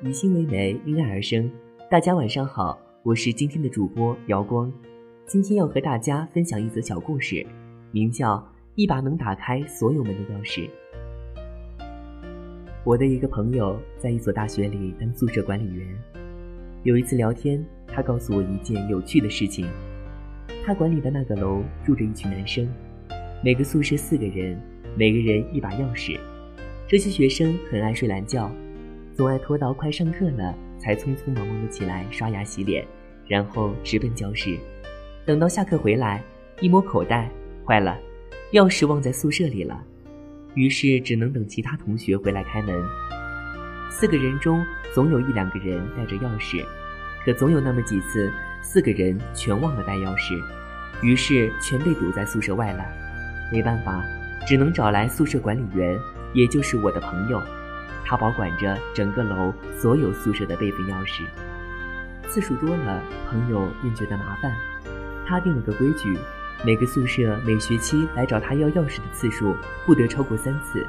以心为媒，因爱而生。大家晚上好，我是今天的主播姚光。今天要和大家分享一则小故事，名叫《一把能打开所有门的钥匙》。我的一个朋友在一所大学里当宿舍管理员。有一次聊天，他告诉我一件有趣的事情：他管理的那个楼住着一群男生，每个宿舍四个人，每个人一把钥匙。这些学生很爱睡懒觉，总爱拖到快上课了才匆匆忙忙的起来刷牙洗脸，然后直奔教室。等到下课回来，一摸口袋，坏了，钥匙忘在宿舍里了。于是只能等其他同学回来开门。四个人中总有一两个人带着钥匙，可总有那么几次，四个人全忘了带钥匙，于是全被堵在宿舍外了。没办法，只能找来宿舍管理员。也就是我的朋友，他保管着整个楼所有宿舍的备份钥匙。次数多了，朋友便觉得麻烦。他定了个规矩，每个宿舍每学期来找他要钥匙的次数不得超过三次，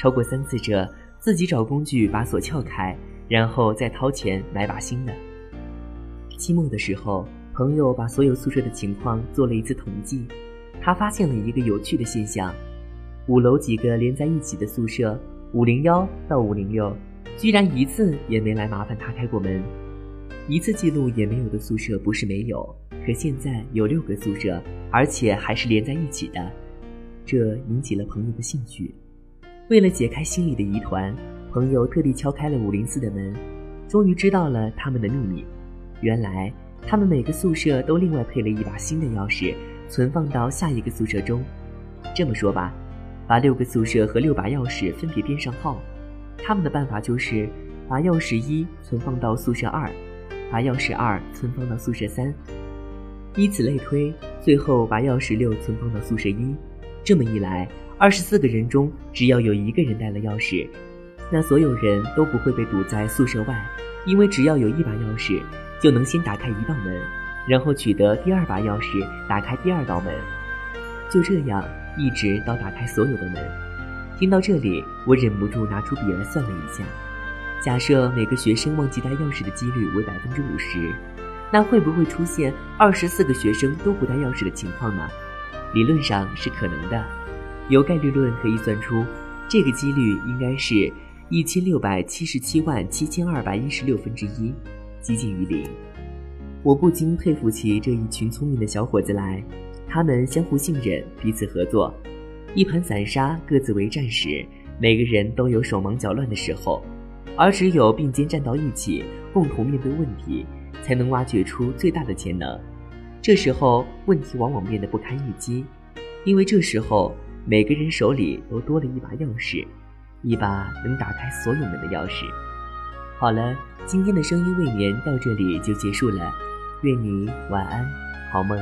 超过三次者自己找工具把锁撬开，然后再掏钱买把新的。期末的时候，朋友把所有宿舍的情况做了一次统计，他发现了一个有趣的现象。五楼几个连在一起的宿舍，五零幺到五零六，居然一次也没来麻烦他开过门，一次记录也没有的宿舍不是没有，可现在有六个宿舍，而且还是连在一起的，这引起了朋友的兴趣。为了解开心里的疑团，朋友特地敲开了五零四的门，终于知道了他们的秘密。原来他们每个宿舍都另外配了一把新的钥匙，存放到下一个宿舍中。这么说吧。把六个宿舍和六把钥匙分别编上号，他们的办法就是把钥匙一存放到宿舍二，把钥匙二存放到宿舍三，以此类推，最后把钥匙六存放到宿舍一。这么一来，二十四个人中只要有一个人带了钥匙，那所有人都不会被堵在宿舍外，因为只要有一把钥匙，就能先打开一道门，然后取得第二把钥匙打开第二道门。就这样。一直到打开所有的门。听到这里，我忍不住拿出笔来算了一下：假设每个学生忘记带钥匙的几率为百分之五十，那会不会出现二十四个学生都不带钥匙的情况呢？理论上是可能的。由概率论可以算出，这个几率应该是一千六百七十七万七千二百一十六分之一，接近于零。我不禁佩服起这一群聪明的小伙子来。他们相互信任，彼此合作。一盘散沙，各自为战时，每个人都有手忙脚乱的时候，而只有并肩站到一起，共同面对问题，才能挖掘出最大的潜能。这时候，问题往往变得不堪一击，因为这时候每个人手里都多了一把钥匙，一把能打开所有门的钥匙。好了，今天的声音未眠到这里就结束了，愿你晚安，好梦。